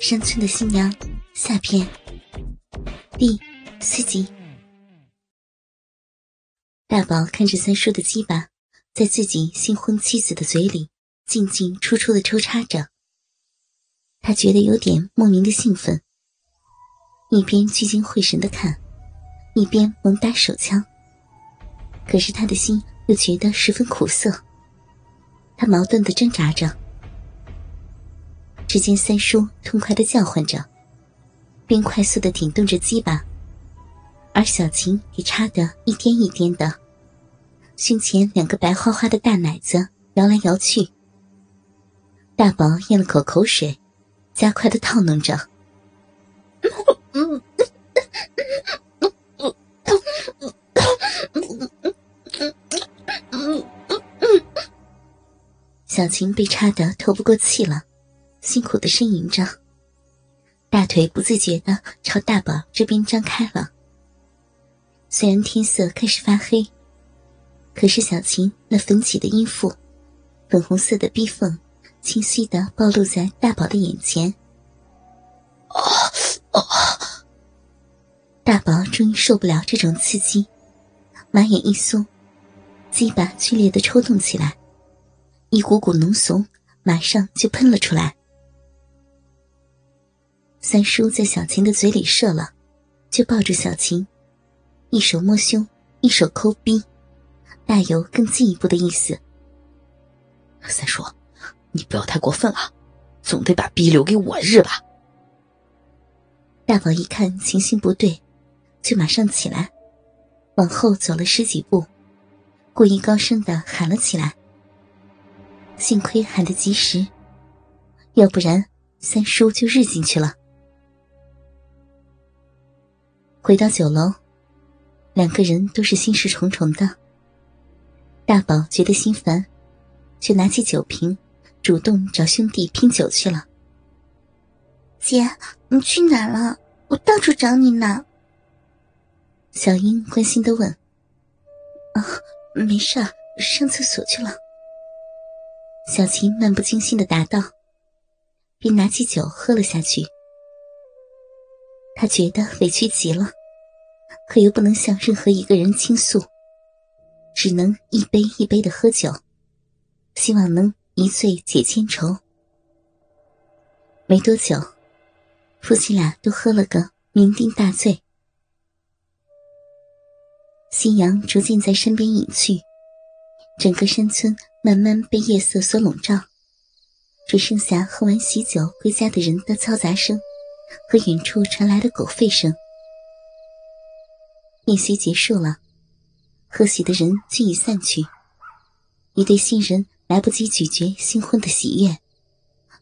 山村的新娘下篇第四集。大宝看着三叔的鸡巴在自己新婚妻子的嘴里进进出出的抽插着，他觉得有点莫名的兴奋，一边聚精会神的看，一边猛打手枪。可是他的心又觉得十分苦涩，他矛盾的挣扎着。只见三叔痛快的叫唤着，并快速的挺动着鸡巴，而小琴也插得一颠一颠的，胸前两个白花花的大奶子摇来摇去。大宝咽了口口水，加快的套弄着。小琴被插得透不过气了。辛苦的呻吟着，大腿不自觉的朝大宝这边张开了。虽然天色开始发黑，可是小琴那粉起的阴腹、粉红色的逼缝，清晰的暴露在大宝的眼前。啊啊！大宝终于受不了这种刺激，马眼一松，鸡巴剧烈的抽动起来，一股股浓怂马上就喷了出来。三叔在小琴的嘴里射了，就抱住小琴，一手摸胸，一手抠逼，大有更进一步的意思。三叔，你不要太过分了，总得把逼留给我日吧。大宝一看情形不对，就马上起来，往后走了十几步，故意高声的喊了起来。幸亏喊得及时，要不然三叔就日进去了。回到酒楼，两个人都是心事重重的。大宝觉得心烦，就拿起酒瓶，主动找兄弟拼酒去了。姐，你去哪了？我到处找你呢。小英关心的问。啊，没事，上厕所去了。小琴漫不经心的答道，并拿起酒喝了下去。他觉得委屈极了，可又不能向任何一个人倾诉，只能一杯一杯的喝酒，希望能一醉解千愁。没多久，夫妻俩都喝了个酩酊大醉。夕阳逐渐在山边隐去，整个山村慢慢被夜色所笼罩，只剩下喝完喜酒回家的人的嘈杂声。和远处传来的狗吠声。宴席结束了，贺喜的人均已散去。一对新人来不及咀嚼新婚的喜悦，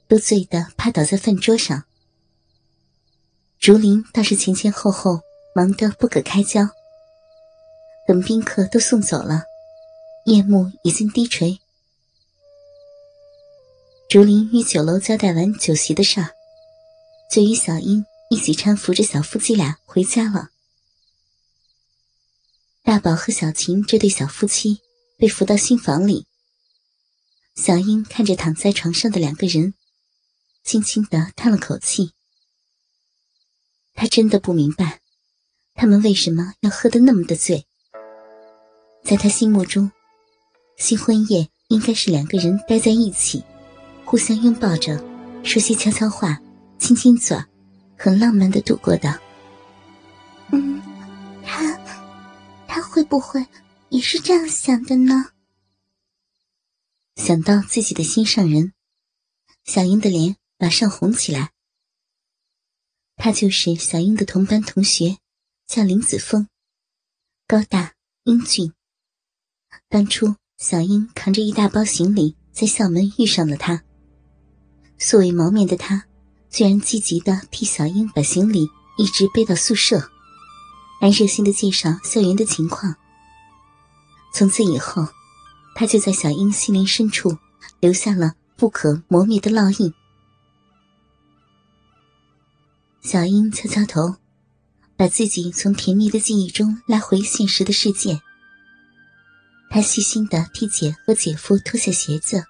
都醉得趴倒在饭桌上。竹林倒是前前后后忙得不可开交。等宾客都送走了，夜幕已经低垂。竹林与酒楼交代完酒席的事儿。就与小英一起搀扶着小夫妻俩回家了。大宝和小琴这对小夫妻被扶到新房里。小英看着躺在床上的两个人，轻轻的叹了口气。她真的不明白，他们为什么要喝得那么的醉。在他心目中，新婚夜应该是两个人待在一起，互相拥抱着，说些悄悄话。亲亲嘴，很浪漫的度过的。嗯，他，他会不会也是这样想的呢？想到自己的心上人，小英的脸马上红起来。他就是小英的同班同学，叫林子峰，高大英俊。当初小英扛着一大包行李在校门遇上了他，素未谋面的他。居然积极的替小英把行李一直背到宿舍，还热心的介绍校园的情况。从此以后，他就在小英心灵深处留下了不可磨灭的烙印。小英敲敲头，把自己从甜蜜的记忆中拉回现实的世界。她细心的替姐和姐夫脱下鞋子，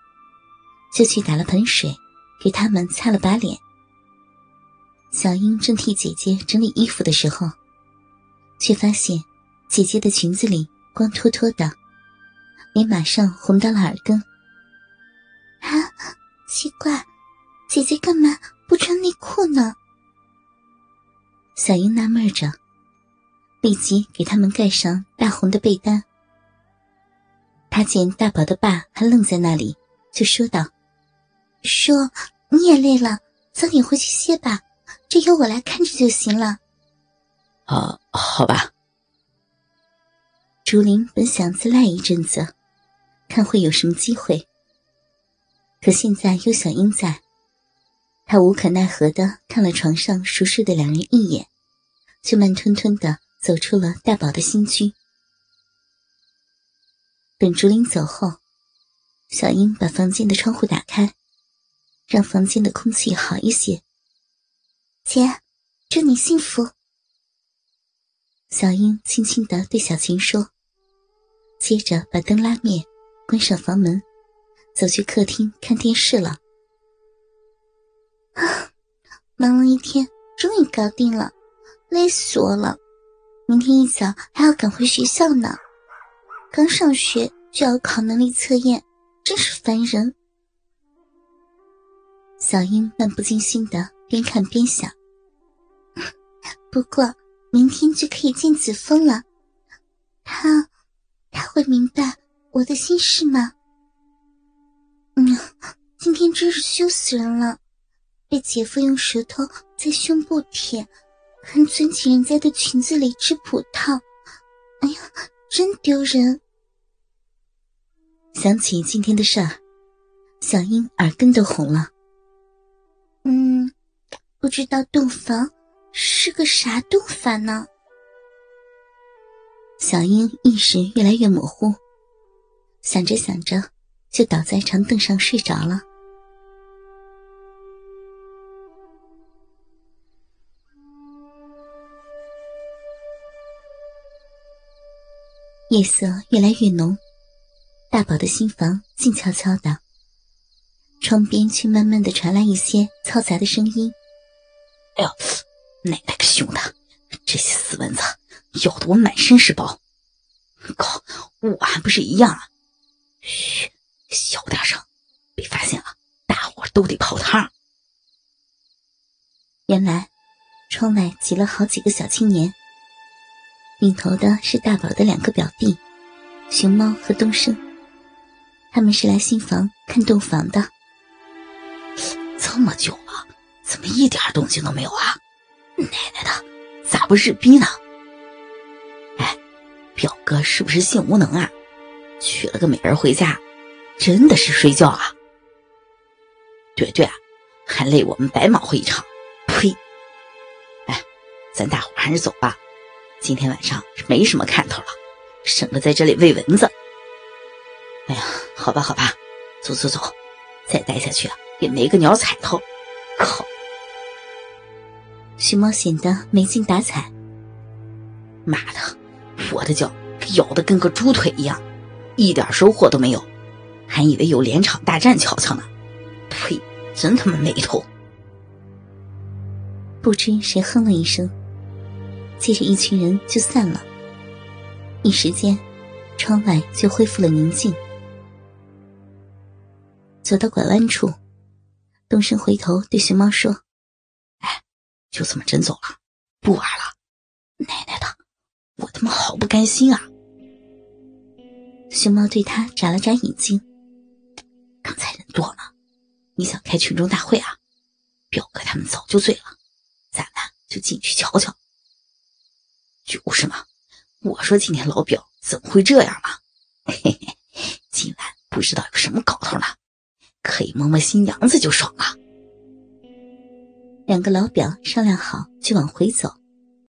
就去打了盆水，给他们擦了把脸。小英正替姐姐整理衣服的时候，却发现姐姐的裙子里光脱脱的，脸马上红到了耳根。啊，奇怪，姐姐干嘛不穿内裤呢？小英纳闷着，立即给他们盖上大红的被单。他见大宝的爸还愣在那里，就说道：“叔你也累了，早点回去歇吧。”这由我来看着就行了。啊，好吧。竹林本想再赖一阵子，看会有什么机会。可现在有小英在，他无可奈何的看了床上熟睡的两人一眼，就慢吞吞的走出了大宝的新居。等竹林走后，小英把房间的窗户打开，让房间的空气好一些。姐，祝你幸福。小英轻轻的对小琴说，接着把灯拉灭，关上房门，走去客厅看电视了。啊，忙了一天，终于搞定了，累死我了。明天一早还要赶回学校呢，刚上学就要考能力测验，真是烦人。小英漫不经心的边看边想。不过明天就可以见子枫了，他他会明白我的心事吗？嗯，今天真是羞死人了，被姐夫用舌头在胸部舔，还钻进人家的裙子里吃葡萄，哎呀，真丢人！想起今天的事儿，小英耳根都红了。嗯，不知道洞房。是个啥洞房呢？小英意识越来越模糊，想着想着，就倒在长凳上睡着了。夜色越来越浓，大宝的新房静悄悄的，窗边却慢慢的传来一些嘈杂的声音。哎呦！奶奶个熊的，这些死蚊子咬得我满身是包。靠，我还不是一样啊！嘘，小点声，被发现了，大伙都得泡汤。原来，窗外挤了好几个小青年，领头的是大宝的两个表弟，熊猫和东升。他们是来新房看洞房的。这么久了，怎么一点动静都没有啊？奶奶的，咋不日逼呢？哎，表哥是不是性无能啊？娶了个美人回家，真的是睡觉啊？对对啊，还累我们白忙活一场。呸！哎，咱大伙还是走吧，今天晚上没什么看头了，省得在这里喂蚊子。哎呀，好吧好吧，走走走，再待下去也没个鸟踩头。靠！熊猫显得没精打采。妈的，我的脚咬得跟个猪腿一样，一点收获都没有，还以为有连场大战瞧瞧呢。呸，真他妈没头！不知谁哼了一声，接着一群人就散了。一时间，窗外就恢复了宁静。走到拐弯处，东升回头对熊猫说。哎就这么真走了，不玩了，奶奶的，我他妈好不甘心啊！熊猫对他眨了眨眼睛。刚才人多了，你想开群众大会啊？表哥他们早就醉了，咱们就进去瞧瞧。就是嘛，我说今天老表怎么会这样 嘛？嘿嘿，今晚不知道有什么搞头呢，可以摸摸新娘子就爽了。两个老表商量好，就往回走。